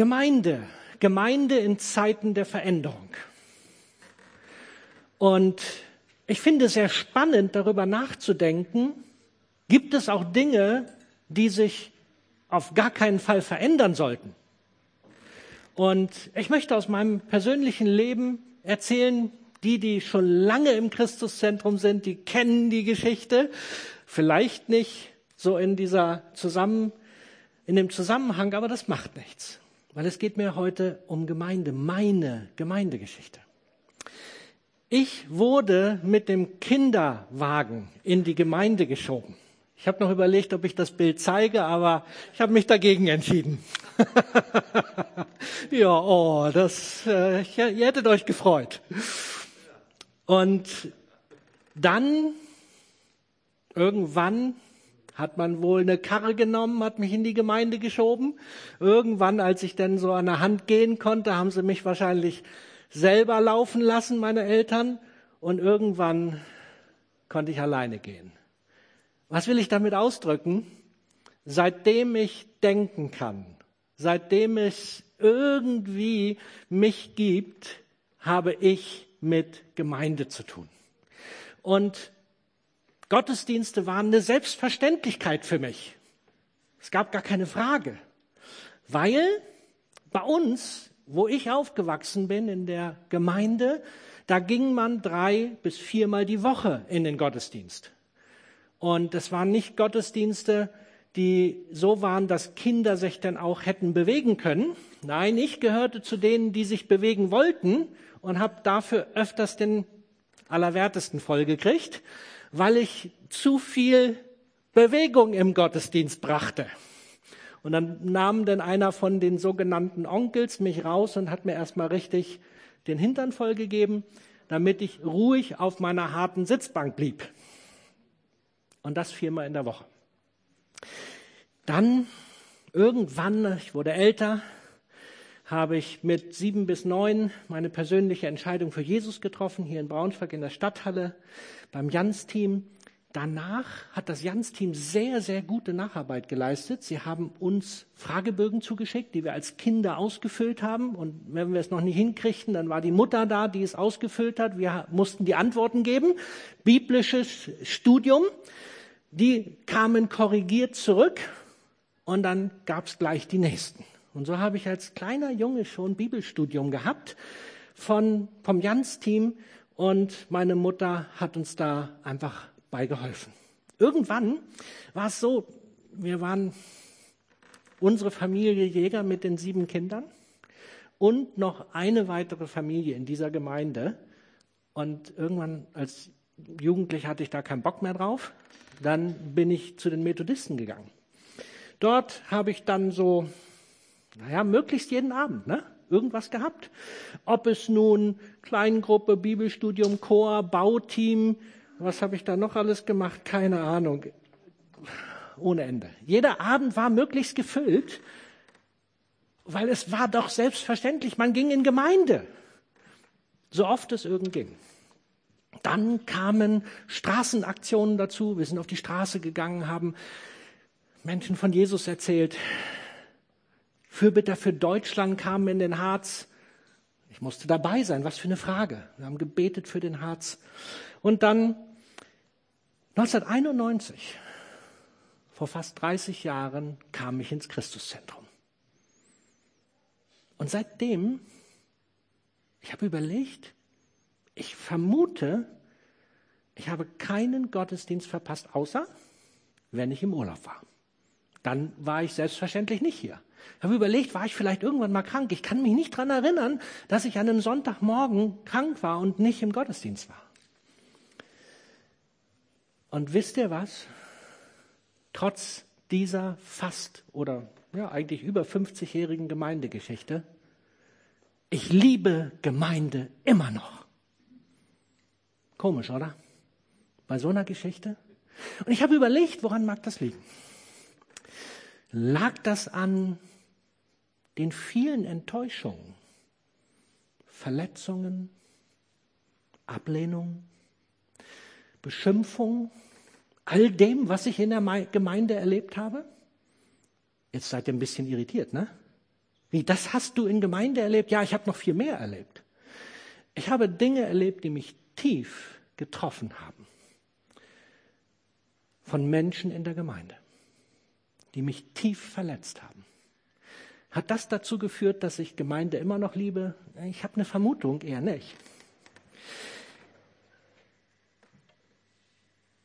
Gemeinde, Gemeinde in Zeiten der Veränderung. Und ich finde es sehr spannend, darüber nachzudenken, gibt es auch Dinge, die sich auf gar keinen Fall verändern sollten. Und ich möchte aus meinem persönlichen Leben erzählen, die, die schon lange im Christuszentrum sind, die kennen die Geschichte. Vielleicht nicht so in dieser Zusammen, in dem Zusammenhang, aber das macht nichts. Weil es geht mir heute um Gemeinde, meine Gemeindegeschichte. Ich wurde mit dem Kinderwagen in die Gemeinde geschoben. Ich habe noch überlegt, ob ich das Bild zeige, aber ich habe mich dagegen entschieden. ja, oh, das, äh, ihr hättet euch gefreut. Und dann, irgendwann, hat man wohl eine Karre genommen, hat mich in die Gemeinde geschoben. Irgendwann, als ich dann so an der Hand gehen konnte, haben sie mich wahrscheinlich selber laufen lassen, meine Eltern. Und irgendwann konnte ich alleine gehen. Was will ich damit ausdrücken? Seitdem ich denken kann, seitdem es irgendwie mich gibt, habe ich mit Gemeinde zu tun. Und Gottesdienste waren eine Selbstverständlichkeit für mich. Es gab gar keine Frage, weil bei uns, wo ich aufgewachsen bin in der Gemeinde, da ging man drei bis viermal die Woche in den Gottesdienst. Und es waren nicht Gottesdienste, die so waren, dass Kinder sich dann auch hätten bewegen können. Nein, ich gehörte zu denen, die sich bewegen wollten und habe dafür öfters den Allerwertesten vollgekriegt weil ich zu viel Bewegung im Gottesdienst brachte. Und dann nahm dann einer von den sogenannten Onkels mich raus und hat mir erstmal richtig den Hintern vollgegeben, damit ich ruhig auf meiner harten Sitzbank blieb. Und das viermal in der Woche. Dann irgendwann, ich wurde älter, habe ich mit sieben bis neun meine persönliche Entscheidung für Jesus getroffen, hier in Braunschweig in der Stadthalle beim Jans-Team. Danach hat das Jans-Team sehr, sehr gute Nacharbeit geleistet. Sie haben uns Fragebögen zugeschickt, die wir als Kinder ausgefüllt haben. Und wenn wir es noch nicht hinkriegten, dann war die Mutter da, die es ausgefüllt hat. Wir mussten die Antworten geben. Biblisches Studium. Die kamen korrigiert zurück. Und dann gab es gleich die nächsten. Und so habe ich als kleiner Junge schon Bibelstudium gehabt von, vom Jans-Team und meine Mutter hat uns da einfach beigeholfen. Irgendwann war es so, wir waren unsere Familie Jäger mit den sieben Kindern und noch eine weitere Familie in dieser Gemeinde. Und irgendwann als Jugendlich hatte ich da keinen Bock mehr drauf. Dann bin ich zu den Methodisten gegangen. Dort habe ich dann so, naja, möglichst jeden Abend, ne? irgendwas gehabt. Ob es nun Kleingruppe, Bibelstudium, Chor, Bauteam, was habe ich da noch alles gemacht? Keine Ahnung. Ohne Ende. Jeder Abend war möglichst gefüllt, weil es war doch selbstverständlich, man ging in Gemeinde. So oft es irgend ging. Dann kamen Straßenaktionen dazu. Wir sind auf die Straße gegangen, haben Menschen von Jesus erzählt, Fürbitter für Deutschland kamen in den Harz. Ich musste dabei sein. Was für eine Frage. Wir haben gebetet für den Harz. Und dann 1991, vor fast 30 Jahren, kam ich ins Christuszentrum. Und seitdem, ich habe überlegt, ich vermute, ich habe keinen Gottesdienst verpasst, außer wenn ich im Urlaub war. Dann war ich selbstverständlich nicht hier. Ich habe überlegt, war ich vielleicht irgendwann mal krank? Ich kann mich nicht dran erinnern, dass ich an einem Sonntagmorgen krank war und nicht im Gottesdienst war. Und wisst ihr was? Trotz dieser fast oder ja eigentlich über 50-jährigen Gemeindegeschichte, ich liebe Gemeinde immer noch. Komisch, oder? Bei so einer Geschichte. Und ich habe überlegt, woran mag das liegen? Lag das an den vielen Enttäuschungen, Verletzungen, Ablehnung, Beschimpfung, all dem, was ich in der Gemeinde erlebt habe? Jetzt seid ihr ein bisschen irritiert, ne? Wie, das hast du in Gemeinde erlebt? Ja, ich habe noch viel mehr erlebt. Ich habe Dinge erlebt, die mich tief getroffen haben. Von Menschen in der Gemeinde, die mich tief verletzt haben. Hat das dazu geführt, dass ich Gemeinde immer noch liebe? Ich habe eine Vermutung, eher nicht.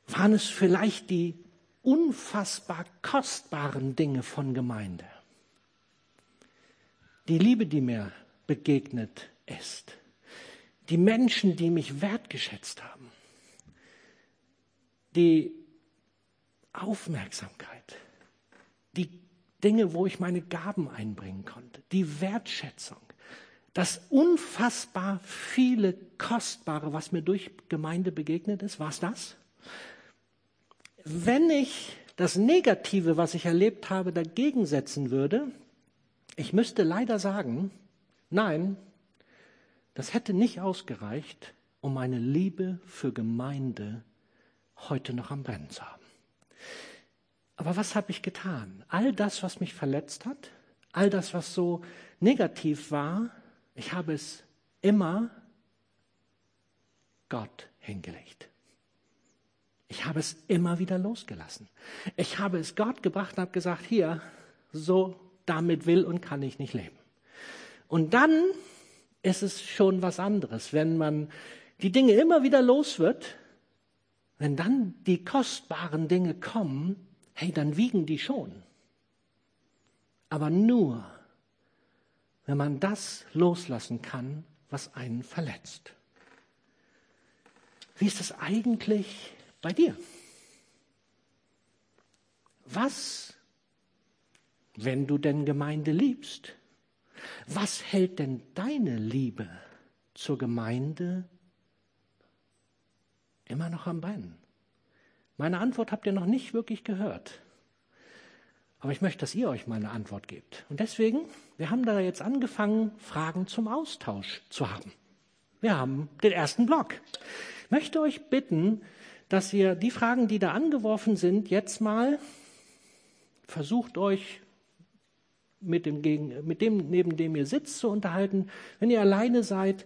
Waren es vielleicht die unfassbar kostbaren Dinge von Gemeinde? Die Liebe, die mir begegnet ist. Die Menschen, die mich wertgeschätzt haben. Die Aufmerksamkeit. Die Dinge, wo ich meine Gaben einbringen konnte. Die Wertschätzung. Das unfassbar viele Kostbare, was mir durch Gemeinde begegnet ist, war es das? Wenn ich das Negative, was ich erlebt habe, dagegen setzen würde, ich müsste leider sagen, nein, das hätte nicht ausgereicht, um meine Liebe für Gemeinde heute noch am Brennen zu haben. Aber was habe ich getan? All das, was mich verletzt hat, all das, was so negativ war, ich habe es immer Gott hingelegt. Ich habe es immer wieder losgelassen. Ich habe es Gott gebracht und habe gesagt, hier, so damit will und kann ich nicht leben. Und dann ist es schon was anderes, wenn man die Dinge immer wieder los wird, wenn dann die kostbaren Dinge kommen, hey, dann wiegen die schon. Aber nur, wenn man das loslassen kann, was einen verletzt. Wie ist es eigentlich bei dir? Was, wenn du denn Gemeinde liebst, was hält denn deine Liebe zur Gemeinde immer noch am Brennen? Meine Antwort habt ihr noch nicht wirklich gehört. Aber ich möchte, dass ihr euch mal eine Antwort gebt. Und deswegen, wir haben da jetzt angefangen, Fragen zum Austausch zu haben. Wir haben den ersten Block. Ich möchte euch bitten, dass ihr die Fragen, die da angeworfen sind, jetzt mal versucht euch mit dem, mit dem, neben dem ihr sitzt, zu unterhalten. Wenn ihr alleine seid,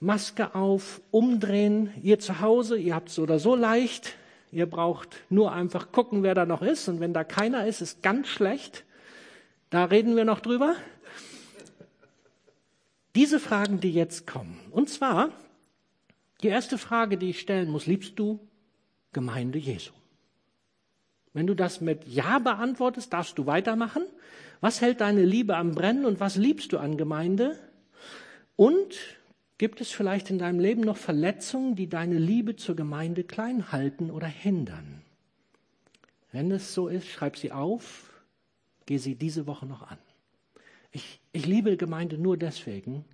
Maske auf, umdrehen. Ihr zu Hause, ihr habt es oder so leicht. Ihr braucht nur einfach gucken, wer da noch ist. Und wenn da keiner ist, ist ganz schlecht. Da reden wir noch drüber. Diese Fragen, die jetzt kommen. Und zwar, die erste Frage, die ich stellen muss, liebst du Gemeinde Jesu? Wenn du das mit Ja beantwortest, darfst du weitermachen. Was hält deine Liebe am Brennen und was liebst du an Gemeinde? Und Gibt es vielleicht in deinem Leben noch Verletzungen, die deine Liebe zur Gemeinde klein halten oder hindern? Wenn es so ist, schreib sie auf, geh sie diese Woche noch an. Ich, ich liebe Gemeinde nur deswegen,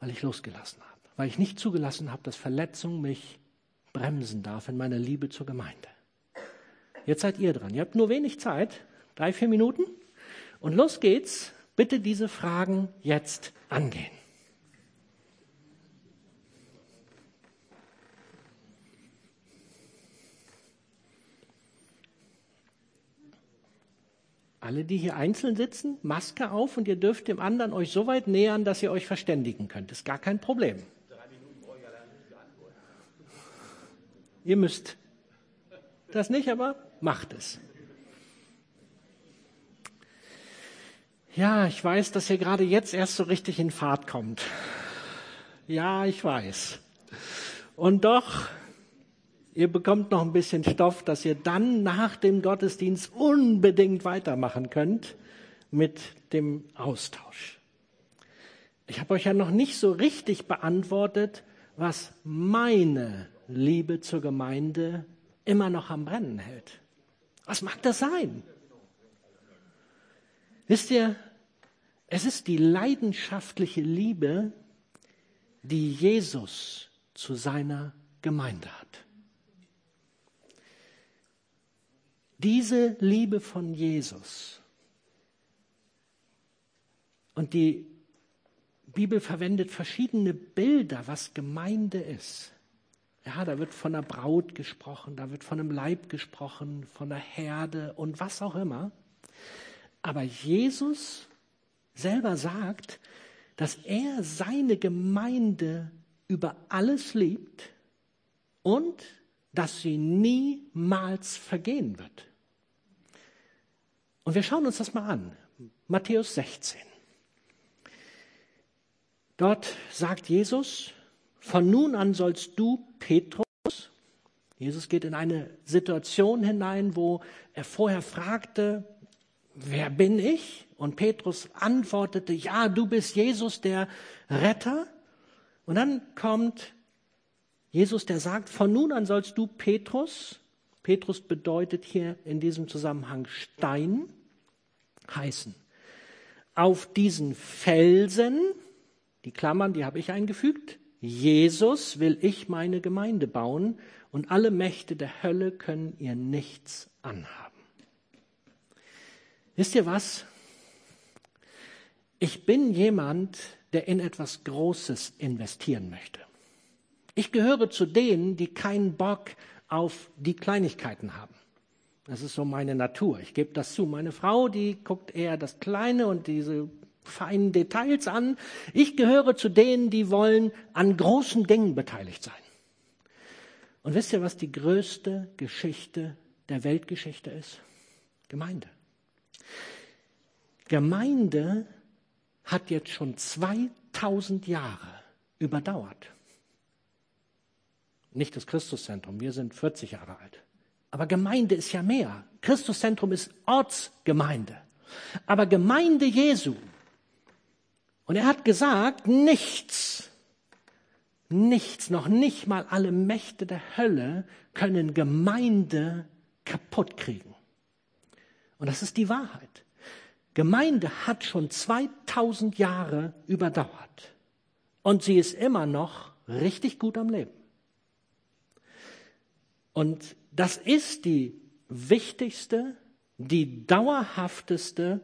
weil ich losgelassen habe, weil ich nicht zugelassen habe, dass Verletzung mich bremsen darf in meiner Liebe zur Gemeinde. Jetzt seid ihr dran. Ihr habt nur wenig Zeit, drei, vier Minuten. Und los geht's. Bitte diese Fragen jetzt angehen. Alle, die hier einzeln sitzen, Maske auf und ihr dürft dem anderen euch so weit nähern, dass ihr euch verständigen könnt. Ist gar kein Problem. Ihr müsst das nicht, aber macht es. Ja, ich weiß, dass ihr gerade jetzt erst so richtig in Fahrt kommt. Ja, ich weiß. Und doch Ihr bekommt noch ein bisschen Stoff, dass ihr dann nach dem Gottesdienst unbedingt weitermachen könnt mit dem Austausch. Ich habe euch ja noch nicht so richtig beantwortet, was meine Liebe zur Gemeinde immer noch am Brennen hält. Was mag das sein? Wisst ihr, es ist die leidenschaftliche Liebe, die Jesus zu seiner Gemeinde hat. Diese Liebe von Jesus. Und die Bibel verwendet verschiedene Bilder, was Gemeinde ist. Ja, da wird von der Braut gesprochen, da wird von einem Leib gesprochen, von der Herde und was auch immer. Aber Jesus selber sagt, dass er seine Gemeinde über alles liebt und dass sie niemals vergehen wird. Und wir schauen uns das mal an. Matthäus 16. Dort sagt Jesus, von nun an sollst du Petrus, Jesus geht in eine Situation hinein, wo er vorher fragte, wer bin ich? Und Petrus antwortete, ja, du bist Jesus, der Retter. Und dann kommt Jesus, der sagt, von nun an sollst du Petrus, Petrus bedeutet hier in diesem Zusammenhang Stein, heißen. Auf diesen Felsen, die Klammern, die habe ich eingefügt, Jesus will ich meine Gemeinde bauen und alle Mächte der Hölle können ihr nichts anhaben. Wisst ihr was? Ich bin jemand, der in etwas Großes investieren möchte. Ich gehöre zu denen, die keinen Bock auf die Kleinigkeiten haben. Das ist so meine Natur. Ich gebe das zu. Meine Frau, die guckt eher das Kleine und diese feinen Details an. Ich gehöre zu denen, die wollen an großen Dingen beteiligt sein. Und wisst ihr, was die größte Geschichte der Weltgeschichte ist? Gemeinde. Gemeinde hat jetzt schon 2000 Jahre überdauert. Nicht das Christuszentrum, wir sind 40 Jahre alt. Aber Gemeinde ist ja mehr. Christuszentrum ist Ortsgemeinde. Aber Gemeinde Jesu. Und er hat gesagt, nichts Nichts, noch nicht mal alle Mächte der Hölle können Gemeinde kaputt kriegen. Und das ist die Wahrheit. Gemeinde hat schon 2000 Jahre überdauert. Und sie ist immer noch richtig gut am Leben. Und das ist die wichtigste, die dauerhafteste,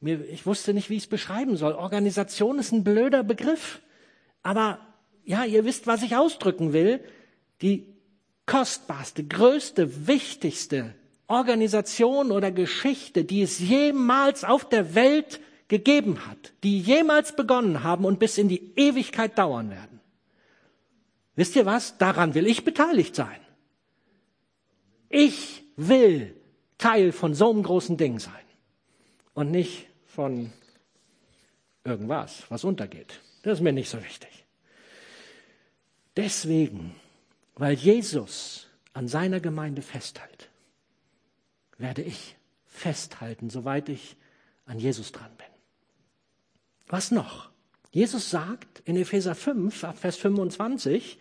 ich wusste nicht, wie ich es beschreiben soll. Organisation ist ein blöder Begriff. Aber ja, ihr wisst, was ich ausdrücken will, die kostbarste, größte, wichtigste Organisation oder Geschichte, die es jemals auf der Welt gegeben hat, die jemals begonnen haben und bis in die Ewigkeit dauern werden. Wisst ihr was? Daran will ich beteiligt sein. Ich will Teil von so einem großen Ding sein und nicht von irgendwas, was untergeht. Das ist mir nicht so wichtig. Deswegen, weil Jesus an seiner Gemeinde festhält, werde ich festhalten, soweit ich an Jesus dran bin. Was noch? Jesus sagt in Epheser 5, ab Vers 25,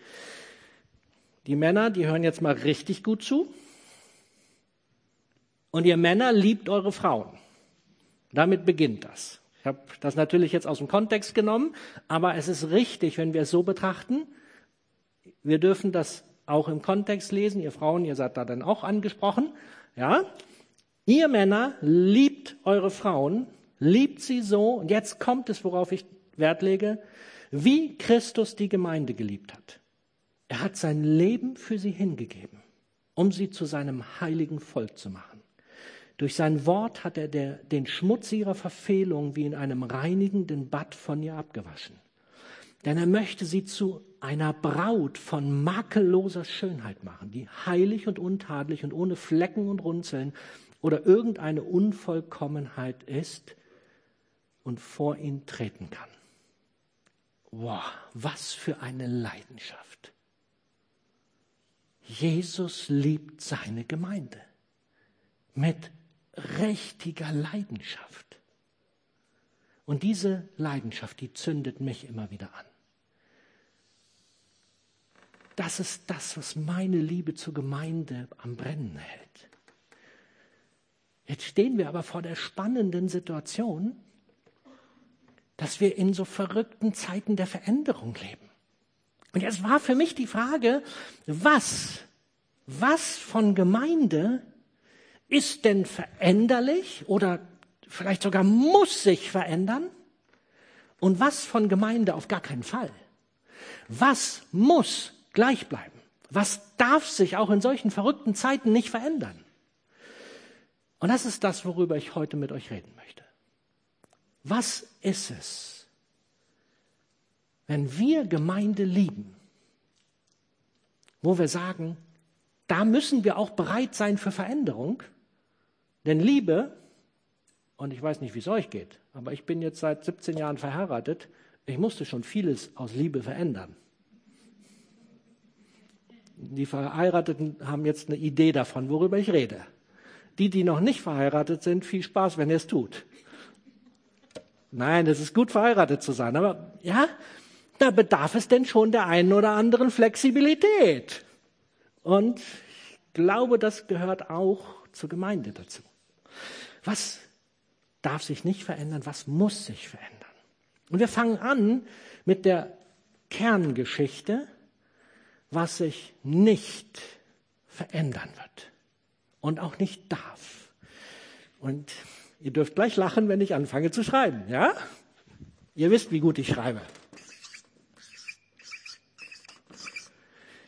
die Männer, die hören jetzt mal richtig gut zu. Und ihr Männer liebt eure Frauen. Damit beginnt das. Ich habe das natürlich jetzt aus dem Kontext genommen, aber es ist richtig, wenn wir es so betrachten, wir dürfen das auch im Kontext lesen. Ihr Frauen, ihr seid da dann auch angesprochen. Ja? Ihr Männer liebt eure Frauen, liebt sie so. Und jetzt kommt es, worauf ich Wert lege, wie Christus die Gemeinde geliebt hat. Er hat sein Leben für sie hingegeben, um sie zu seinem heiligen Volk zu machen. Durch sein Wort hat er der, den Schmutz ihrer Verfehlung wie in einem reinigenden Bad von ihr abgewaschen. Denn er möchte sie zu einer Braut von makelloser Schönheit machen, die heilig und untadelig und ohne Flecken und Runzeln oder irgendeine Unvollkommenheit ist und vor ihn treten kann. Wow, was für eine Leidenschaft. Jesus liebt seine Gemeinde mit richtiger Leidenschaft. Und diese Leidenschaft, die zündet mich immer wieder an. Das ist das, was meine Liebe zur Gemeinde am Brennen hält. Jetzt stehen wir aber vor der spannenden Situation, dass wir in so verrückten Zeiten der Veränderung leben. Und jetzt war für mich die Frage, was, was von Gemeinde ist denn veränderlich oder vielleicht sogar muss sich verändern? Und was von Gemeinde auf gar keinen Fall? Was muss gleich bleiben? Was darf sich auch in solchen verrückten Zeiten nicht verändern? Und das ist das, worüber ich heute mit euch reden möchte. was ist es, wenn wir Gemeinde lieben, wo wir sagen, da müssen wir auch bereit sein für Veränderung, denn Liebe, und ich weiß nicht, wie es euch geht, aber ich bin jetzt seit 17 Jahren verheiratet, ich musste schon vieles aus Liebe verändern. Die Verheirateten haben jetzt eine Idee davon, worüber ich rede. Die, die noch nicht verheiratet sind, viel Spaß, wenn ihr es tut. Nein, es ist gut, verheiratet zu sein, aber ja, da bedarf es denn schon der einen oder anderen Flexibilität. Und ich glaube, das gehört auch zur Gemeinde dazu. Was darf sich nicht verändern? Was muss sich verändern? Und wir fangen an mit der Kerngeschichte, was sich nicht verändern wird und auch nicht darf. Und ihr dürft gleich lachen, wenn ich anfange zu schreiben, ja? Ihr wisst, wie gut ich schreibe.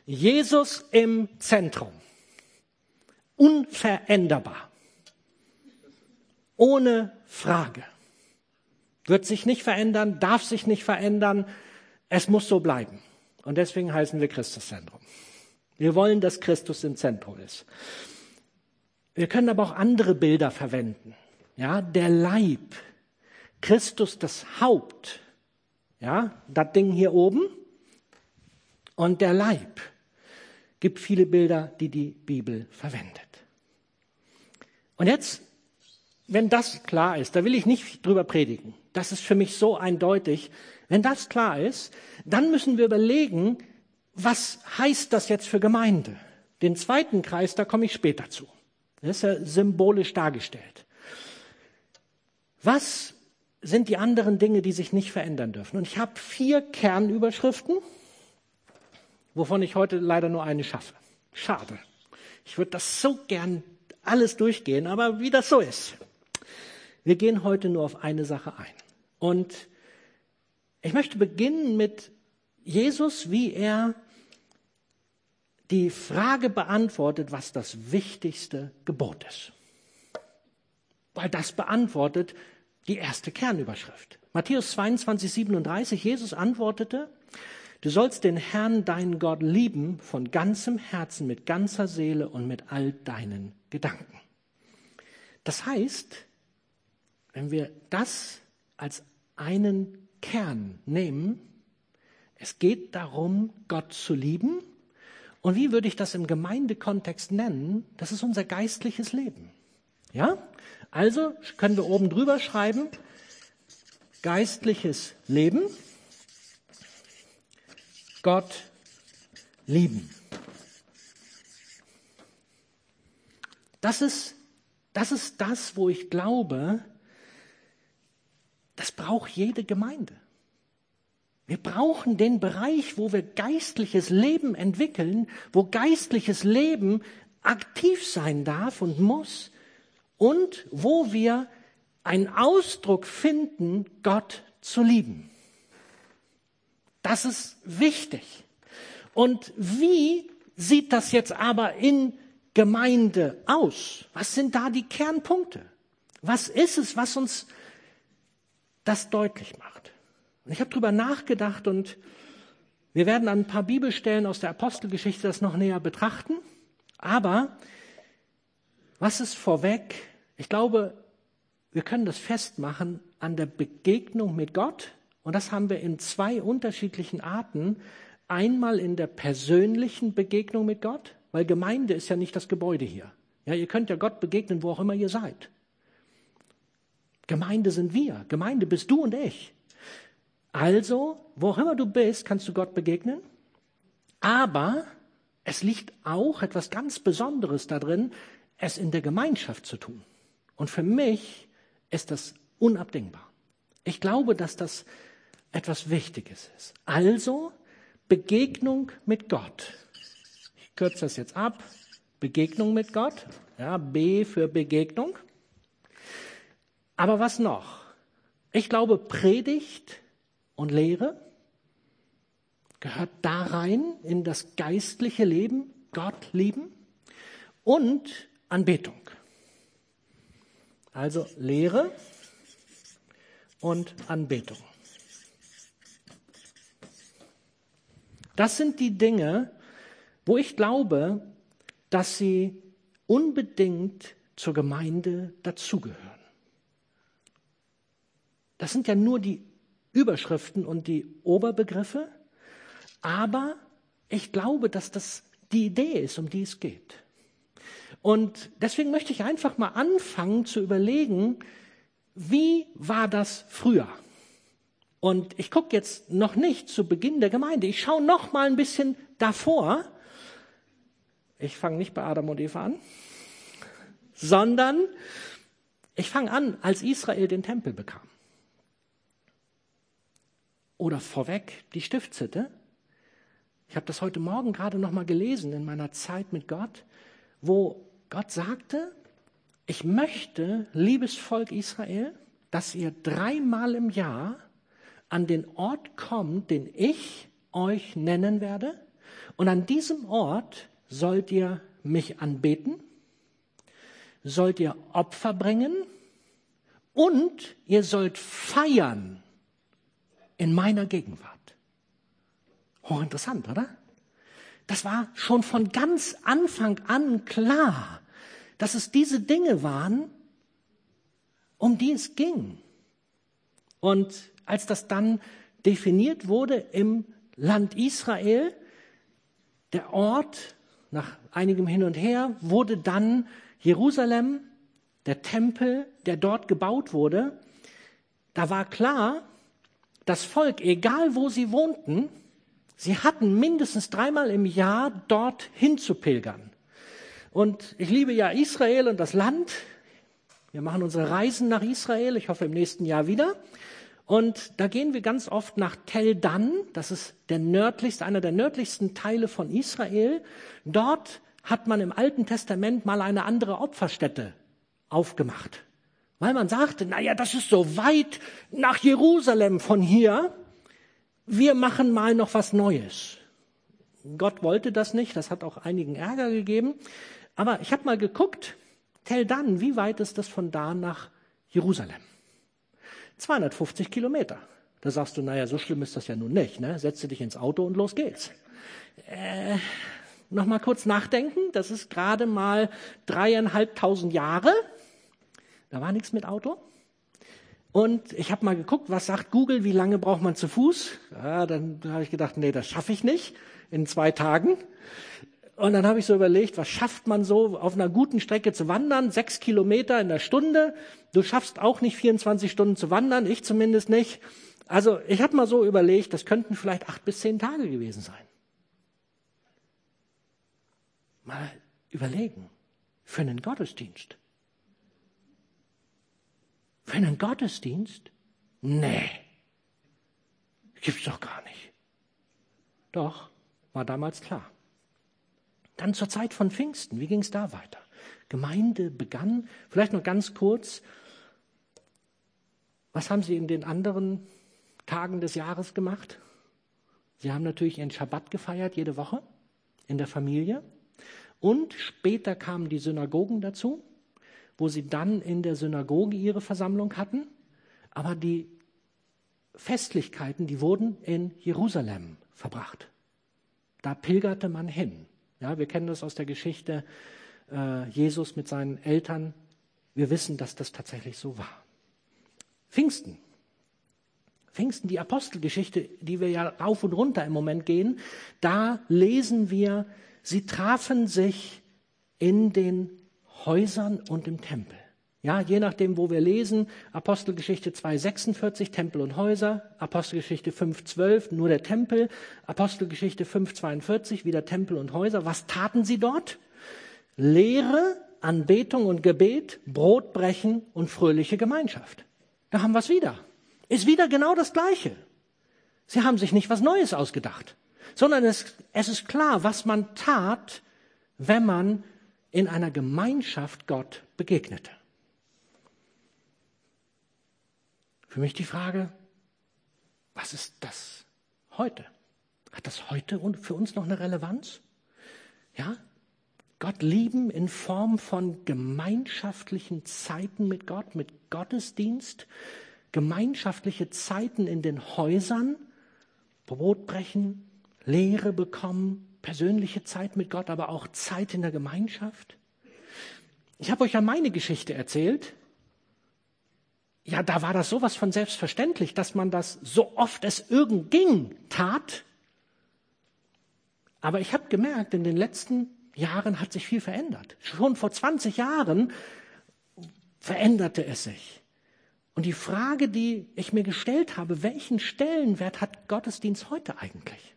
Jesus im Zentrum. Unveränderbar. Ohne Frage. Wird sich nicht verändern, darf sich nicht verändern. Es muss so bleiben. Und deswegen heißen wir Christuszentrum. Wir wollen, dass Christus im Zentrum ist. Wir können aber auch andere Bilder verwenden. Ja, der Leib. Christus das Haupt. Ja, das Ding hier oben. Und der Leib. Gibt viele Bilder, die die Bibel verwendet. Und jetzt, wenn das klar ist, da will ich nicht drüber predigen. Das ist für mich so eindeutig. Wenn das klar ist, dann müssen wir überlegen, was heißt das jetzt für Gemeinde? Den zweiten Kreis, da komme ich später zu. Das ist ja symbolisch dargestellt. Was sind die anderen Dinge, die sich nicht verändern dürfen? Und ich habe vier Kernüberschriften, wovon ich heute leider nur eine schaffe. Schade. Ich würde das so gern alles durchgehen, aber wie das so ist. Wir gehen heute nur auf eine Sache ein. Und ich möchte beginnen mit Jesus, wie er die Frage beantwortet, was das wichtigste Gebot ist. Weil das beantwortet die erste Kernüberschrift. Matthäus 22, 37, Jesus antwortete, du sollst den Herrn, deinen Gott, lieben von ganzem Herzen, mit ganzer Seele und mit all deinen Gedanken. Das heißt, wenn wir das als einen Kern nehmen. Es geht darum, Gott zu lieben. Und wie würde ich das im Gemeindekontext nennen? Das ist unser geistliches Leben. Ja? Also können wir oben drüber schreiben, geistliches Leben, Gott lieben. Das ist, das ist das, wo ich glaube, das braucht jede Gemeinde. Wir brauchen den Bereich, wo wir geistliches Leben entwickeln, wo geistliches Leben aktiv sein darf und muss und wo wir einen Ausdruck finden, Gott zu lieben. Das ist wichtig. Und wie sieht das jetzt aber in Gemeinde aus? Was sind da die Kernpunkte? Was ist es, was uns das deutlich macht. Und ich habe darüber nachgedacht und wir werden an ein paar Bibelstellen aus der Apostelgeschichte das noch näher betrachten. Aber was ist vorweg? Ich glaube, wir können das festmachen an der Begegnung mit Gott. Und das haben wir in zwei unterschiedlichen Arten. Einmal in der persönlichen Begegnung mit Gott, weil Gemeinde ist ja nicht das Gebäude hier. Ja, ihr könnt ja Gott begegnen, wo auch immer ihr seid. Gemeinde sind wir. Gemeinde bist du und ich. Also, wo auch immer du bist, kannst du Gott begegnen. Aber es liegt auch etwas ganz Besonderes darin, es in der Gemeinschaft zu tun. Und für mich ist das unabdingbar. Ich glaube, dass das etwas Wichtiges ist. Also Begegnung mit Gott. Ich kürze das jetzt ab. Begegnung mit Gott. Ja, B für Begegnung. Aber was noch? Ich glaube, Predigt und Lehre gehört da rein in das geistliche Leben, Gott lieben und Anbetung. Also Lehre und Anbetung. Das sind die Dinge, wo ich glaube, dass sie unbedingt zur Gemeinde dazugehören. Das sind ja nur die Überschriften und die Oberbegriffe, aber ich glaube, dass das die Idee ist, um die es geht. Und deswegen möchte ich einfach mal anfangen zu überlegen, wie war das früher? Und ich gucke jetzt noch nicht zu Beginn der Gemeinde. Ich schaue noch mal ein bisschen davor. Ich fange nicht bei Adam und Eva an, sondern ich fange an, als Israel den Tempel bekam. Oder vorweg die Stiftshütte. Ich habe das heute Morgen gerade noch mal gelesen in meiner Zeit mit Gott, wo Gott sagte, ich möchte, liebes Volk Israel, dass ihr dreimal im Jahr an den Ort kommt, den ich euch nennen werde. Und an diesem Ort sollt ihr mich anbeten, sollt ihr Opfer bringen und ihr sollt feiern in meiner Gegenwart. Hochinteressant, oder? Das war schon von ganz Anfang an klar, dass es diese Dinge waren, um die es ging. Und als das dann definiert wurde im Land Israel, der Ort, nach einigem Hin und Her, wurde dann Jerusalem, der Tempel, der dort gebaut wurde. Da war klar, das Volk, egal wo sie wohnten, sie hatten mindestens dreimal im Jahr dort hinzupilgern. Und ich liebe ja Israel und das Land. Wir machen unsere Reisen nach Israel, ich hoffe im nächsten Jahr wieder. Und da gehen wir ganz oft nach Tel Dan, das ist der nördlichste, einer der nördlichsten Teile von Israel. Dort hat man im Alten Testament mal eine andere Opferstätte aufgemacht. Weil man sagte, naja, das ist so weit nach Jerusalem von hier. Wir machen mal noch was Neues. Gott wollte das nicht, das hat auch einigen Ärger gegeben. Aber ich habe mal geguckt, Tel Dan, wie weit ist das von da nach Jerusalem? 250 Kilometer. Da sagst du, naja, so schlimm ist das ja nun nicht. Ne? Setze dich ins Auto und los geht's. Äh, noch mal kurz nachdenken. Das ist gerade mal dreieinhalbtausend Jahre. Da war nichts mit Auto. Und ich habe mal geguckt, was sagt Google, wie lange braucht man zu Fuß? Ja, dann habe ich gedacht, nee, das schaffe ich nicht in zwei Tagen. Und dann habe ich so überlegt, was schafft man so auf einer guten Strecke zu wandern? Sechs Kilometer in der Stunde. Du schaffst auch nicht 24 Stunden zu wandern, ich zumindest nicht. Also ich habe mal so überlegt, das könnten vielleicht acht bis zehn Tage gewesen sein. Mal überlegen. Für einen Gottesdienst. Für einen Gottesdienst? Nee. Gibt's doch gar nicht. Doch, war damals klar. Dann zur Zeit von Pfingsten, wie ging es da weiter? Gemeinde begann, vielleicht noch ganz kurz, was haben Sie in den anderen Tagen des Jahres gemacht? Sie haben natürlich Ihren Schabbat gefeiert, jede Woche, in der Familie. Und später kamen die Synagogen dazu, wo sie dann in der Synagoge ihre Versammlung hatten. Aber die Festlichkeiten, die wurden in Jerusalem verbracht. Da pilgerte man hin. Ja, wir kennen das aus der Geschichte äh, Jesus mit seinen Eltern. Wir wissen, dass das tatsächlich so war. Pfingsten. Pfingsten, die Apostelgeschichte, die wir ja rauf und runter im Moment gehen, da lesen wir, sie trafen sich in den Häusern und im Tempel. Ja, je nachdem, wo wir lesen, Apostelgeschichte 2,46, Tempel und Häuser, Apostelgeschichte 5,12, nur der Tempel, Apostelgeschichte 5,42, wieder Tempel und Häuser. Was taten sie dort? Lehre, Anbetung und Gebet, Brotbrechen und fröhliche Gemeinschaft. Da haben wir es wieder. Ist wieder genau das Gleiche. Sie haben sich nicht was Neues ausgedacht, sondern es, es ist klar, was man tat, wenn man in einer Gemeinschaft Gott begegnete. Für mich die Frage, was ist das heute? Hat das heute für uns noch eine Relevanz? Ja? Gott lieben in Form von gemeinschaftlichen Zeiten mit Gott, mit Gottesdienst, gemeinschaftliche Zeiten in den Häusern, Brot brechen, Lehre bekommen, persönliche Zeit mit Gott, aber auch Zeit in der Gemeinschaft. Ich habe euch ja meine Geschichte erzählt. Ja, da war das sowas von selbstverständlich, dass man das so oft es irgend ging tat. Aber ich habe gemerkt, in den letzten Jahren hat sich viel verändert. Schon vor 20 Jahren veränderte es sich. Und die Frage, die ich mir gestellt habe, welchen Stellenwert hat Gottesdienst heute eigentlich?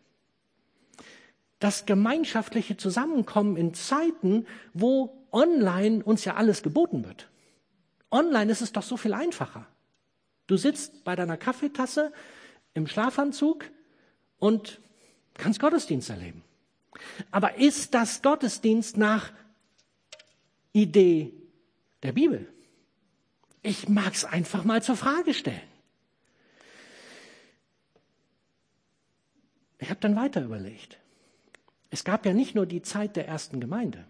Das gemeinschaftliche Zusammenkommen in Zeiten, wo online uns ja alles geboten wird. Online ist es doch so viel einfacher. Du sitzt bei deiner Kaffeetasse im Schlafanzug und kannst Gottesdienst erleben. Aber ist das Gottesdienst nach Idee der Bibel? Ich mag es einfach mal zur Frage stellen. Ich habe dann weiter überlegt. Es gab ja nicht nur die Zeit der ersten Gemeinde.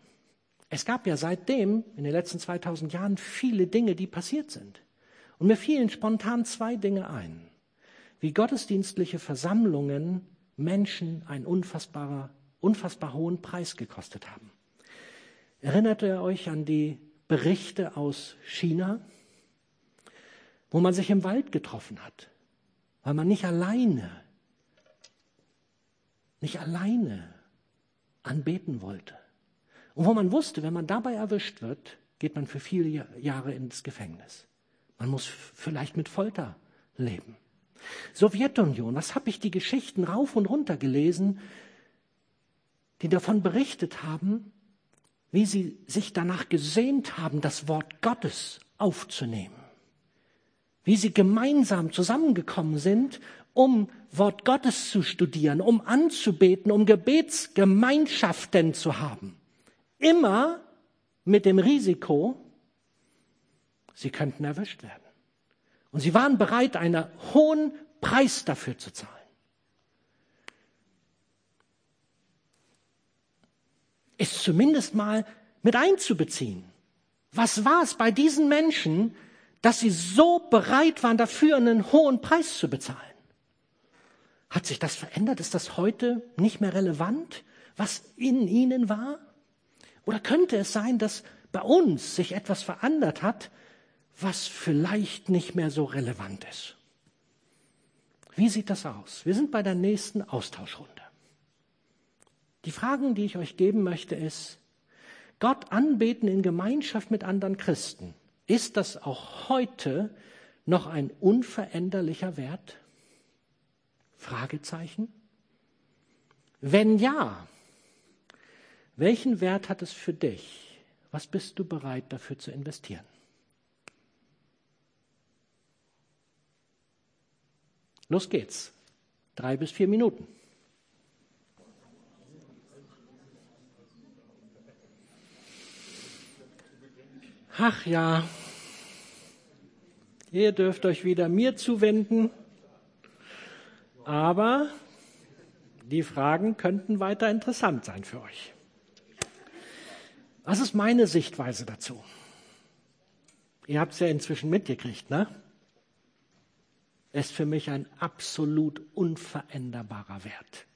Es gab ja seitdem, in den letzten 2000 Jahren, viele Dinge, die passiert sind. Und mir fielen spontan zwei Dinge ein. Wie gottesdienstliche Versammlungen Menschen einen unfassbarer, unfassbar hohen Preis gekostet haben. Erinnert ihr euch an die Berichte aus China? wo man sich im Wald getroffen hat, weil man nicht alleine, nicht alleine anbeten wollte. Und wo man wusste, wenn man dabei erwischt wird, geht man für viele Jahre ins Gefängnis. Man muss vielleicht mit Folter leben. Sowjetunion, was habe ich die Geschichten rauf und runter gelesen, die davon berichtet haben, wie sie sich danach gesehnt haben, das Wort Gottes aufzunehmen wie sie gemeinsam zusammengekommen sind, um Wort Gottes zu studieren, um anzubeten, um Gebetsgemeinschaften zu haben. Immer mit dem Risiko, sie könnten erwischt werden. Und sie waren bereit, einen hohen Preis dafür zu zahlen. Ist zumindest mal mit einzubeziehen. Was war es bei diesen Menschen, dass sie so bereit waren, dafür einen hohen Preis zu bezahlen. Hat sich das verändert? Ist das heute nicht mehr relevant, was in ihnen war? Oder könnte es sein, dass bei uns sich etwas verändert hat, was vielleicht nicht mehr so relevant ist? Wie sieht das aus? Wir sind bei der nächsten Austauschrunde. Die Fragen, die ich euch geben möchte, ist, Gott anbeten in Gemeinschaft mit anderen Christen. Ist das auch heute noch ein unveränderlicher Wert? Fragezeichen. Wenn ja, welchen Wert hat es für dich? Was bist du bereit dafür zu investieren? Los geht's. Drei bis vier Minuten. Ach ja, ihr dürft euch wieder mir zuwenden, aber die Fragen könnten weiter interessant sein für euch. Was ist meine Sichtweise dazu? Ihr habt es ja inzwischen mitgekriegt, ne? Ist für mich ein absolut unveränderbarer Wert.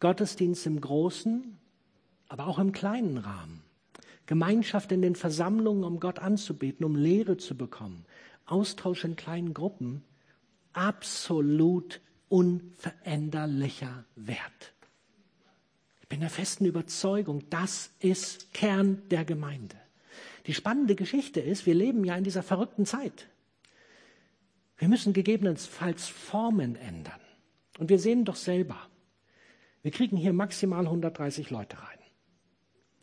Gottesdienst im großen, aber auch im kleinen Rahmen. Gemeinschaft in den Versammlungen, um Gott anzubeten, um Lehre zu bekommen, Austausch in kleinen Gruppen, absolut unveränderlicher Wert. Ich bin der festen Überzeugung, das ist Kern der Gemeinde. Die spannende Geschichte ist, wir leben ja in dieser verrückten Zeit. Wir müssen gegebenenfalls Formen ändern. Und wir sehen doch selber, wir kriegen hier maximal 130 Leute rein.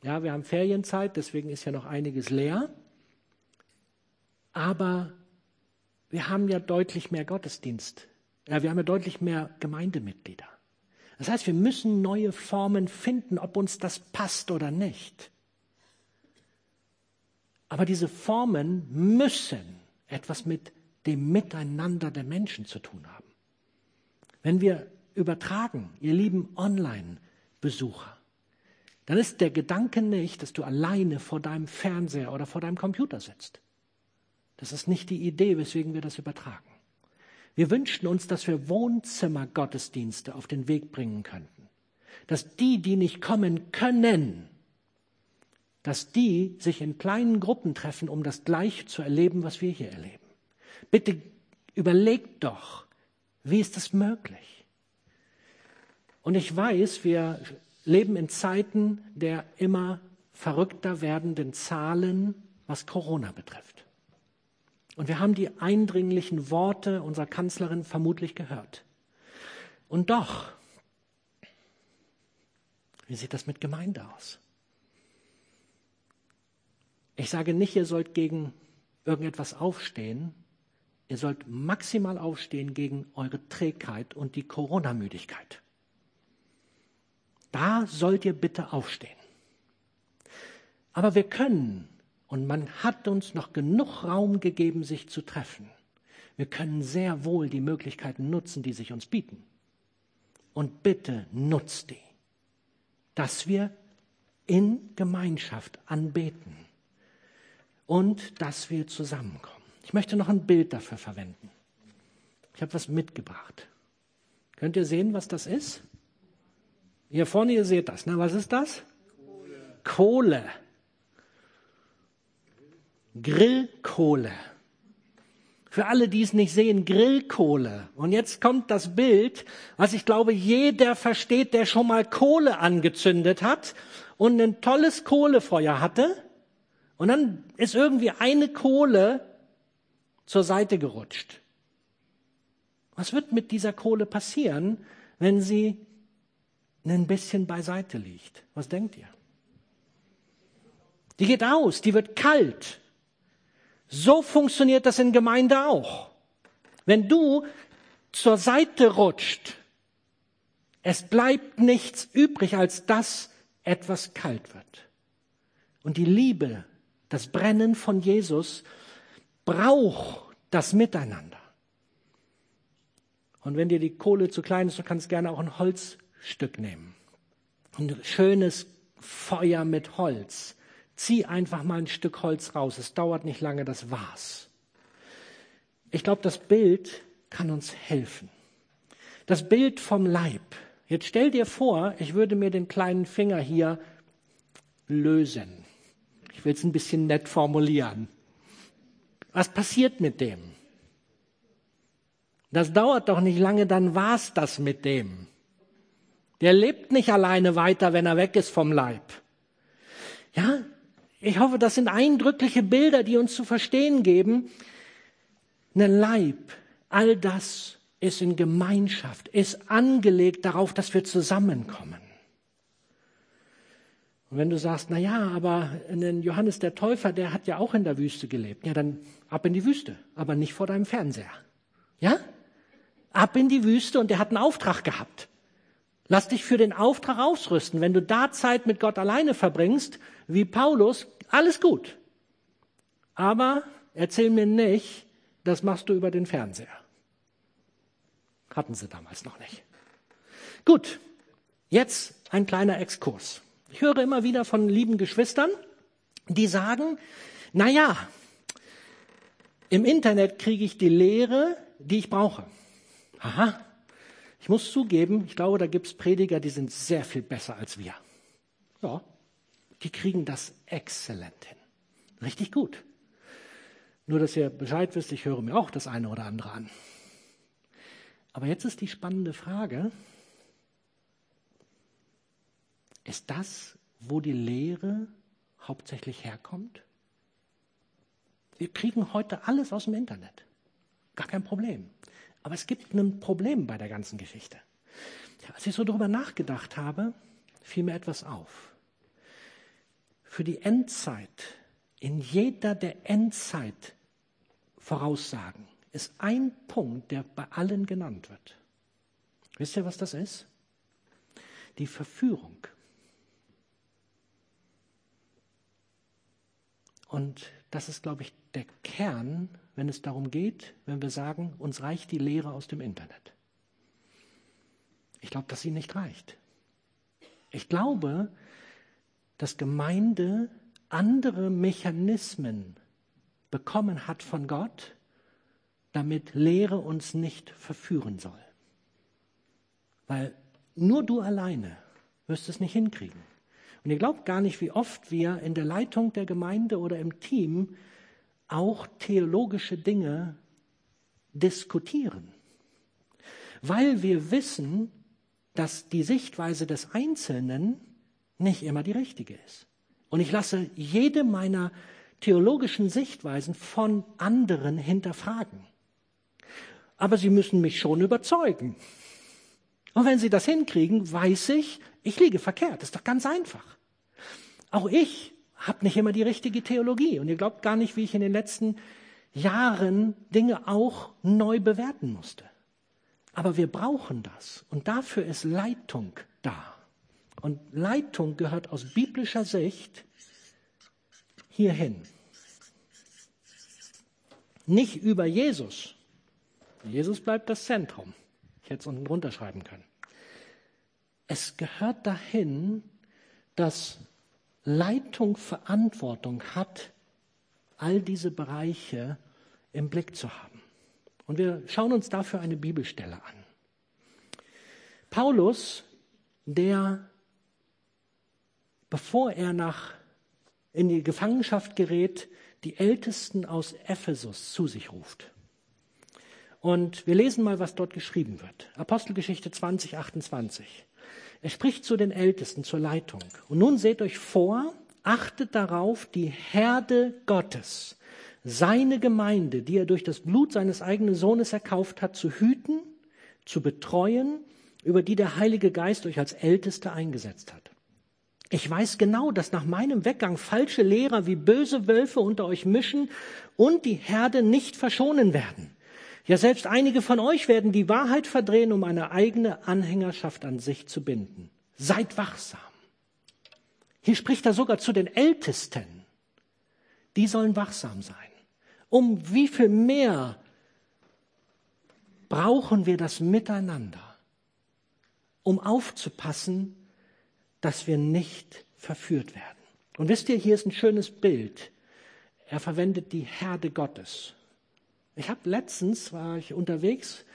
Ja, wir haben Ferienzeit, deswegen ist ja noch einiges leer. Aber wir haben ja deutlich mehr Gottesdienst. Ja, wir haben ja deutlich mehr Gemeindemitglieder. Das heißt, wir müssen neue Formen finden, ob uns das passt oder nicht. Aber diese Formen müssen etwas mit dem Miteinander der Menschen zu tun haben. Wenn wir übertragen, ihr lieben Online-Besucher, dann ist der Gedanke nicht, dass du alleine vor deinem Fernseher oder vor deinem Computer sitzt. Das ist nicht die Idee, weswegen wir das übertragen. Wir wünschten uns, dass wir Wohnzimmergottesdienste auf den Weg bringen könnten. Dass die, die nicht kommen können, dass die sich in kleinen Gruppen treffen, um das gleich zu erleben, was wir hier erleben. Bitte überlegt doch, wie ist das möglich? Und ich weiß, wir leben in Zeiten der immer verrückter werdenden Zahlen, was Corona betrifft. Und wir haben die eindringlichen Worte unserer Kanzlerin vermutlich gehört. Und doch, wie sieht das mit Gemeinde aus? Ich sage nicht, ihr sollt gegen irgendetwas aufstehen. Ihr sollt maximal aufstehen gegen eure Trägheit und die Corona-Müdigkeit. Da sollt ihr bitte aufstehen. Aber wir können und man hat uns noch genug Raum gegeben, sich zu treffen. Wir können sehr wohl die Möglichkeiten nutzen, die sich uns bieten. Und bitte nutzt die, dass wir in Gemeinschaft anbeten und dass wir zusammenkommen. Ich möchte noch ein Bild dafür verwenden. Ich habe was mitgebracht. Könnt ihr sehen, was das ist? Hier vorne, ihr seht das. Na, was ist das? Kohle. Kohle. Grillkohle. Für alle, die es nicht sehen, Grillkohle. Und jetzt kommt das Bild, was ich glaube, jeder versteht, der schon mal Kohle angezündet hat und ein tolles Kohlefeuer hatte. Und dann ist irgendwie eine Kohle zur Seite gerutscht. Was wird mit dieser Kohle passieren, wenn sie ein bisschen beiseite liegt? Was denkt ihr? Die geht aus, die wird kalt. So funktioniert das in Gemeinde auch. Wenn du zur Seite rutscht, es bleibt nichts übrig, als dass etwas kalt wird. Und die Liebe, das Brennen von Jesus braucht das Miteinander. Und wenn dir die Kohle zu klein ist, du kannst gerne auch ein Holzstück nehmen. Ein schönes Feuer mit Holz. Zieh einfach mal ein Stück Holz raus. Es dauert nicht lange, das war's. Ich glaube, das Bild kann uns helfen. Das Bild vom Leib. Jetzt stell dir vor, ich würde mir den kleinen Finger hier lösen. Ich will es ein bisschen nett formulieren. Was passiert mit dem? Das dauert doch nicht lange, dann war's das mit dem. Der lebt nicht alleine weiter, wenn er weg ist vom Leib. Ja, ich hoffe, das sind eindrückliche Bilder, die uns zu verstehen geben. Ein Leib, all das ist in Gemeinschaft, ist angelegt darauf, dass wir zusammenkommen. Und wenn du sagst, na ja, aber Johannes der Täufer, der hat ja auch in der Wüste gelebt. Ja, dann ab in die Wüste, aber nicht vor deinem Fernseher. Ja? Ab in die Wüste und der hat einen Auftrag gehabt. Lass dich für den Auftrag ausrüsten. Wenn du da Zeit mit Gott alleine verbringst, wie Paulus, alles gut. Aber erzähl mir nicht, das machst du über den Fernseher. Hatten sie damals noch nicht. Gut, jetzt ein kleiner Exkurs. Ich höre immer wieder von lieben Geschwistern, die sagen, na ja, im Internet kriege ich die Lehre, die ich brauche. Aha, ich muss zugeben, ich glaube, da gibt es Prediger, die sind sehr viel besser als wir. Ja, die kriegen das exzellent hin. Richtig gut. Nur, dass ihr Bescheid wisst, ich höre mir auch das eine oder andere an. Aber jetzt ist die spannende Frage, ist das, wo die Lehre hauptsächlich herkommt? Wir kriegen heute alles aus dem Internet. Gar kein Problem. Aber es gibt ein Problem bei der ganzen Geschichte. Als ich so darüber nachgedacht habe, fiel mir etwas auf. Für die Endzeit, in jeder der Endzeit Voraussagen, ist ein Punkt, der bei allen genannt wird. Wisst ihr, was das ist? Die Verführung. Und das ist, glaube ich, der Kern, wenn es darum geht, wenn wir sagen, uns reicht die Lehre aus dem Internet. Ich glaube, dass sie nicht reicht. Ich glaube, dass Gemeinde andere Mechanismen bekommen hat von Gott, damit Lehre uns nicht verführen soll. Weil nur du alleine wirst es nicht hinkriegen. Und ihr glaubt gar nicht, wie oft wir in der Leitung der Gemeinde oder im Team auch theologische Dinge diskutieren. Weil wir wissen, dass die Sichtweise des Einzelnen nicht immer die richtige ist. Und ich lasse jede meiner theologischen Sichtweisen von anderen hinterfragen. Aber sie müssen mich schon überzeugen. Und wenn sie das hinkriegen, weiß ich, ich liege verkehrt. Das ist doch ganz einfach. Auch ich habe nicht immer die richtige Theologie. Und ihr glaubt gar nicht, wie ich in den letzten Jahren Dinge auch neu bewerten musste. Aber wir brauchen das. Und dafür ist Leitung da. Und Leitung gehört aus biblischer Sicht hierhin. Nicht über Jesus. Jesus bleibt das Zentrum. Ich hätte es unten drunter schreiben können. Es gehört dahin, dass Leitung Verantwortung hat, all diese Bereiche im Blick zu haben. Und wir schauen uns dafür eine Bibelstelle an. Paulus, der, bevor er nach, in die Gefangenschaft gerät, die Ältesten aus Ephesus zu sich ruft. Und wir lesen mal, was dort geschrieben wird. Apostelgeschichte 20, 28. Er spricht zu den Ältesten, zur Leitung. Und nun seht euch vor, achtet darauf, die Herde Gottes, seine Gemeinde, die er durch das Blut seines eigenen Sohnes erkauft hat, zu hüten, zu betreuen, über die der Heilige Geist euch als Älteste eingesetzt hat. Ich weiß genau, dass nach meinem Weggang falsche Lehrer wie böse Wölfe unter euch mischen und die Herde nicht verschonen werden. Ja, selbst einige von euch werden die Wahrheit verdrehen, um eine eigene Anhängerschaft an sich zu binden. Seid wachsam. Hier spricht er sogar zu den Ältesten. Die sollen wachsam sein. Um wie viel mehr brauchen wir das Miteinander, um aufzupassen, dass wir nicht verführt werden. Und wisst ihr, hier ist ein schönes Bild. Er verwendet die Herde Gottes. Ich habe letztens, war ich unterwegs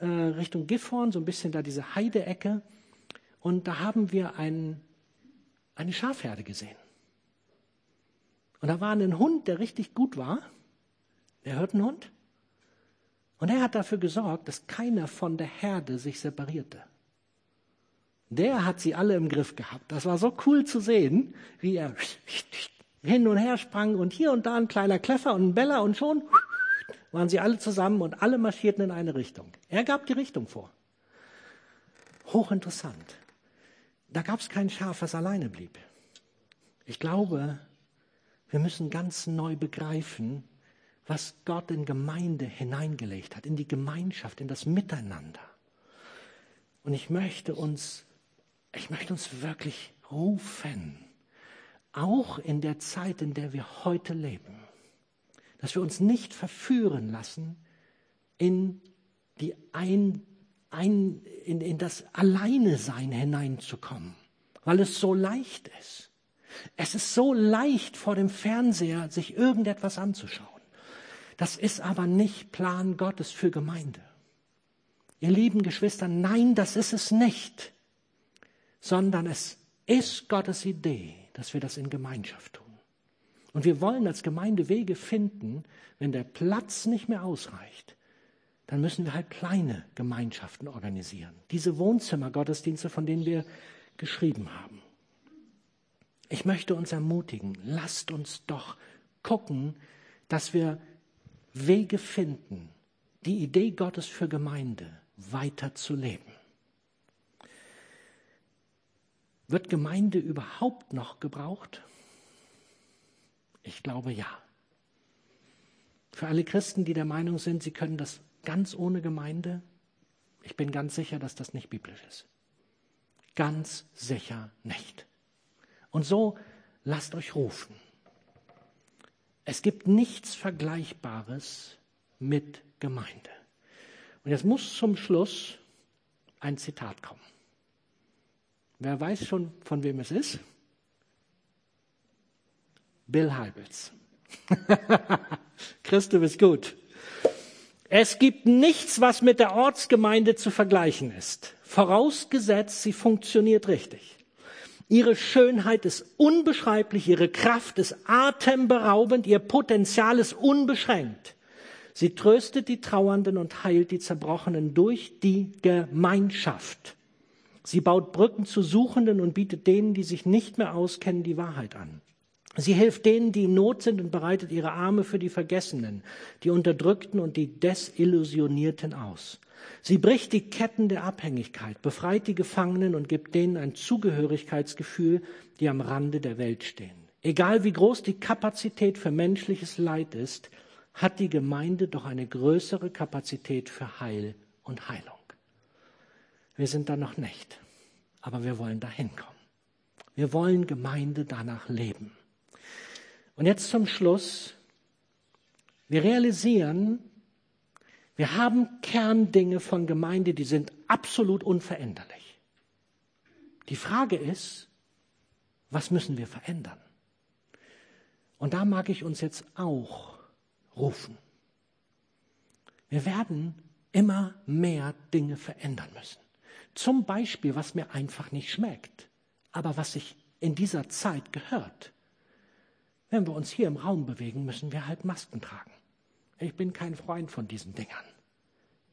äh, Richtung Gifhorn, so ein bisschen da diese Heideecke, und da haben wir ein, eine Schafherde gesehen. Und da war ein Hund, der richtig gut war, der Hirtenhund, und er hat dafür gesorgt, dass keiner von der Herde sich separierte. Der hat sie alle im Griff gehabt. Das war so cool zu sehen, wie er hin und her sprang und hier und da ein kleiner Kleffer und ein Beller und schon waren sie alle zusammen und alle marschierten in eine Richtung. Er gab die Richtung vor. Hochinteressant. Da gab es kein Schaf, was alleine blieb. Ich glaube, wir müssen ganz neu begreifen, was Gott in Gemeinde hineingelegt hat, in die Gemeinschaft, in das Miteinander. Und ich möchte uns, ich möchte uns wirklich rufen, auch in der Zeit, in der wir heute leben dass wir uns nicht verführen lassen in, die ein, ein, in, in das Alleinesein hineinzukommen, weil es so leicht ist. Es ist so leicht vor dem Fernseher, sich irgendetwas anzuschauen. Das ist aber nicht Plan Gottes für Gemeinde. Ihr lieben Geschwister, nein, das ist es nicht, sondern es ist Gottes Idee, dass wir das in Gemeinschaft tun. Und wir wollen als Gemeinde Wege finden, wenn der Platz nicht mehr ausreicht, dann müssen wir halt kleine Gemeinschaften organisieren. Diese Wohnzimmergottesdienste, von denen wir geschrieben haben. Ich möchte uns ermutigen, lasst uns doch gucken, dass wir Wege finden, die Idee Gottes für Gemeinde weiter zu leben. Wird Gemeinde überhaupt noch gebraucht? Ich glaube ja. Für alle Christen, die der Meinung sind, sie können das ganz ohne Gemeinde, ich bin ganz sicher, dass das nicht biblisch ist. Ganz sicher nicht. Und so lasst euch rufen. Es gibt nichts Vergleichbares mit Gemeinde. Und jetzt muss zum Schluss ein Zitat kommen. Wer weiß schon, von wem es ist? Bill Heibels. Christ, du bist gut. Es gibt nichts, was mit der Ortsgemeinde zu vergleichen ist, vorausgesetzt, sie funktioniert richtig. Ihre Schönheit ist unbeschreiblich, ihre Kraft ist atemberaubend, ihr Potenzial ist unbeschränkt. Sie tröstet die Trauernden und heilt die Zerbrochenen durch die Gemeinschaft. Sie baut Brücken zu Suchenden und bietet denen, die sich nicht mehr auskennen, die Wahrheit an. Sie hilft denen, die in Not sind und bereitet ihre Arme für die Vergessenen, die Unterdrückten und die Desillusionierten aus. Sie bricht die Ketten der Abhängigkeit, befreit die Gefangenen und gibt denen ein Zugehörigkeitsgefühl, die am Rande der Welt stehen. Egal wie groß die Kapazität für menschliches Leid ist, hat die Gemeinde doch eine größere Kapazität für Heil und Heilung. Wir sind da noch nicht, aber wir wollen dahin kommen. Wir wollen Gemeinde danach leben. Und jetzt zum Schluss. Wir realisieren, wir haben Kerndinge von Gemeinde, die sind absolut unveränderlich. Die Frage ist, was müssen wir verändern? Und da mag ich uns jetzt auch rufen. Wir werden immer mehr Dinge verändern müssen. Zum Beispiel, was mir einfach nicht schmeckt, aber was sich in dieser Zeit gehört. Wenn wir uns hier im Raum bewegen, müssen wir halt Masken tragen. Ich bin kein Freund von diesen Dingern.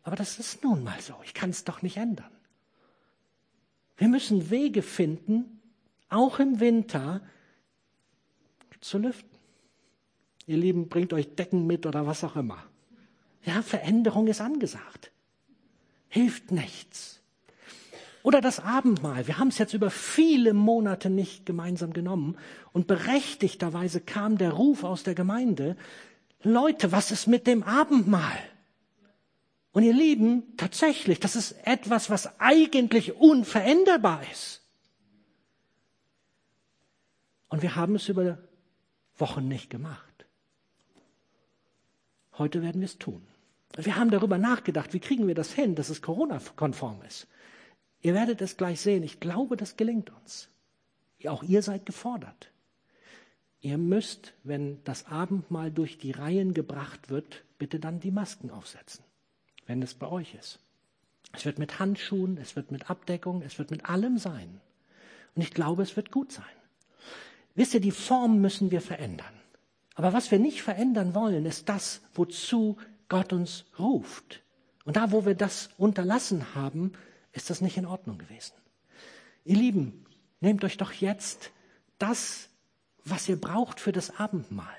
Aber das ist nun mal so. Ich kann es doch nicht ändern. Wir müssen Wege finden, auch im Winter zu lüften. Ihr Lieben, bringt euch Decken mit oder was auch immer. Ja, Veränderung ist angesagt. Hilft nichts. Oder das Abendmahl. Wir haben es jetzt über viele Monate nicht gemeinsam genommen. Und berechtigterweise kam der Ruf aus der Gemeinde, Leute, was ist mit dem Abendmahl? Und ihr Lieben, tatsächlich, das ist etwas, was eigentlich unveränderbar ist. Und wir haben es über Wochen nicht gemacht. Heute werden wir es tun. Wir haben darüber nachgedacht, wie kriegen wir das hin, dass es Corona-konform ist. Ihr werdet es gleich sehen. Ich glaube, das gelingt uns. Auch ihr seid gefordert. Ihr müsst, wenn das Abendmahl durch die Reihen gebracht wird, bitte dann die Masken aufsetzen, wenn es bei euch ist. Es wird mit Handschuhen, es wird mit Abdeckung, es wird mit allem sein. Und ich glaube, es wird gut sein. Wisst ihr, die Form müssen wir verändern. Aber was wir nicht verändern wollen, ist das, wozu Gott uns ruft. Und da, wo wir das unterlassen haben, ist das nicht in Ordnung gewesen. Ihr Lieben, nehmt euch doch jetzt das, was ihr braucht für das Abendmahl.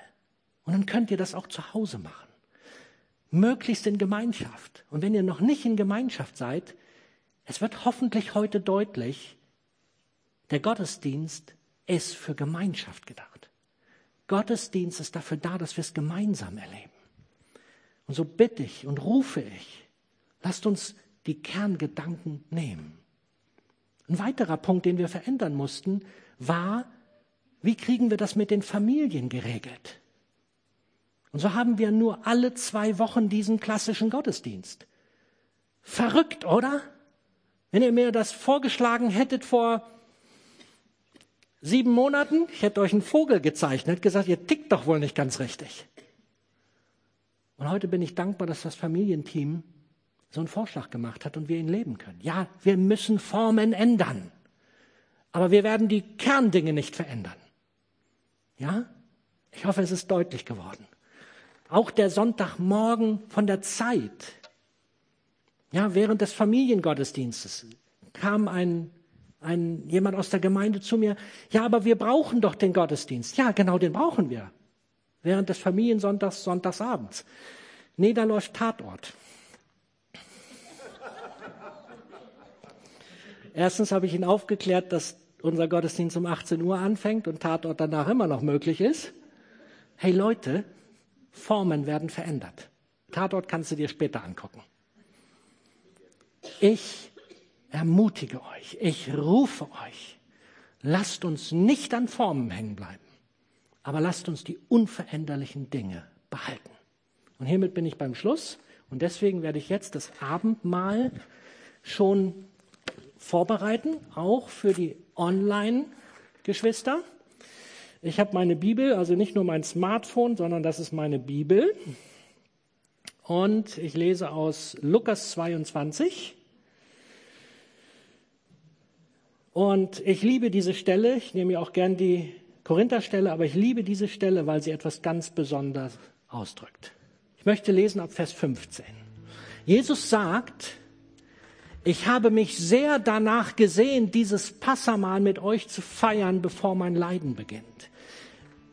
Und dann könnt ihr das auch zu Hause machen. Möglichst in Gemeinschaft. Und wenn ihr noch nicht in Gemeinschaft seid, es wird hoffentlich heute deutlich, der Gottesdienst ist für Gemeinschaft gedacht. Gottesdienst ist dafür da, dass wir es gemeinsam erleben. Und so bitte ich und rufe ich, lasst uns die Kerngedanken nehmen. Ein weiterer Punkt, den wir verändern mussten, war, wie kriegen wir das mit den Familien geregelt? Und so haben wir nur alle zwei Wochen diesen klassischen Gottesdienst. Verrückt, oder? Wenn ihr mir das vorgeschlagen hättet vor sieben Monaten, ich hätte euch einen Vogel gezeichnet, gesagt, ihr tickt doch wohl nicht ganz richtig. Und heute bin ich dankbar, dass das Familienteam so einen Vorschlag gemacht hat und wir ihn leben können. Ja, wir müssen Formen ändern, aber wir werden die Kerndinge nicht verändern. Ja? Ich hoffe, es ist deutlich geworden. Auch der Sonntagmorgen von der Zeit. Ja, während des Familiengottesdienstes kam ein, ein, jemand aus der Gemeinde zu mir. Ja, aber wir brauchen doch den Gottesdienst. Ja, genau, den brauchen wir. Während des Familiensonntags, Sonntagsabends. Nee, da läuft Tatort. Erstens habe ich ihn aufgeklärt, dass unser Gottesdienst um 18 Uhr anfängt und Tatort danach immer noch möglich ist. Hey Leute, Formen werden verändert. Tatort kannst du dir später angucken. Ich ermutige euch, ich rufe euch, lasst uns nicht an Formen hängen bleiben, aber lasst uns die unveränderlichen Dinge behalten. Und hiermit bin ich beim Schluss und deswegen werde ich jetzt das Abendmahl schon vorbereiten, auch für die Online-Geschwister. Ich habe meine Bibel, also nicht nur mein Smartphone, sondern das ist meine Bibel. Und ich lese aus Lukas 22. Und ich liebe diese Stelle. Ich nehme ja auch gern die Korintherstelle, aber ich liebe diese Stelle, weil sie etwas ganz Besonderes ausdrückt. Ich möchte lesen ab Vers 15. Jesus sagt, ich habe mich sehr danach gesehen, dieses Passamal mit euch zu feiern, bevor mein Leiden beginnt.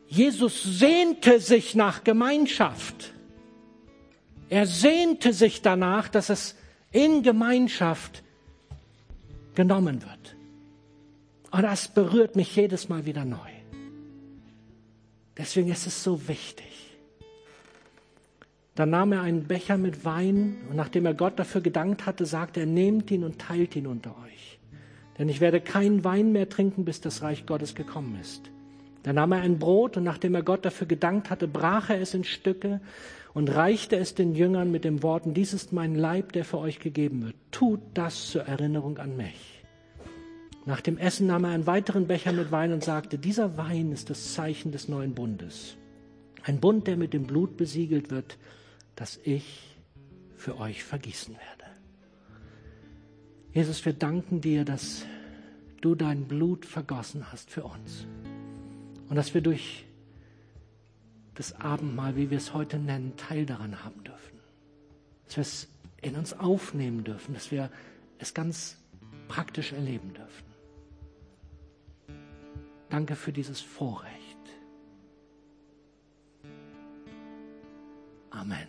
Jesus sehnte sich nach Gemeinschaft. Er sehnte sich danach, dass es in Gemeinschaft genommen wird. Und das berührt mich jedes Mal wieder neu. Deswegen ist es so wichtig. Dann nahm er einen Becher mit Wein und nachdem er Gott dafür gedankt hatte, sagte er, nehmt ihn und teilt ihn unter euch. Denn ich werde keinen Wein mehr trinken, bis das Reich Gottes gekommen ist. Dann nahm er ein Brot und nachdem er Gott dafür gedankt hatte, brach er es in Stücke und reichte es den Jüngern mit den Worten, dies ist mein Leib, der für euch gegeben wird. Tut das zur Erinnerung an mich. Nach dem Essen nahm er einen weiteren Becher mit Wein und sagte, dieser Wein ist das Zeichen des neuen Bundes. Ein Bund, der mit dem Blut besiegelt wird, das ich für euch vergießen werde. Jesus, wir danken dir, dass du dein Blut vergossen hast für uns. Und dass wir durch das Abendmahl, wie wir es heute nennen, Teil daran haben dürfen. Dass wir es in uns aufnehmen dürfen, dass wir es ganz praktisch erleben dürfen. Danke für dieses Vorrecht. Amen.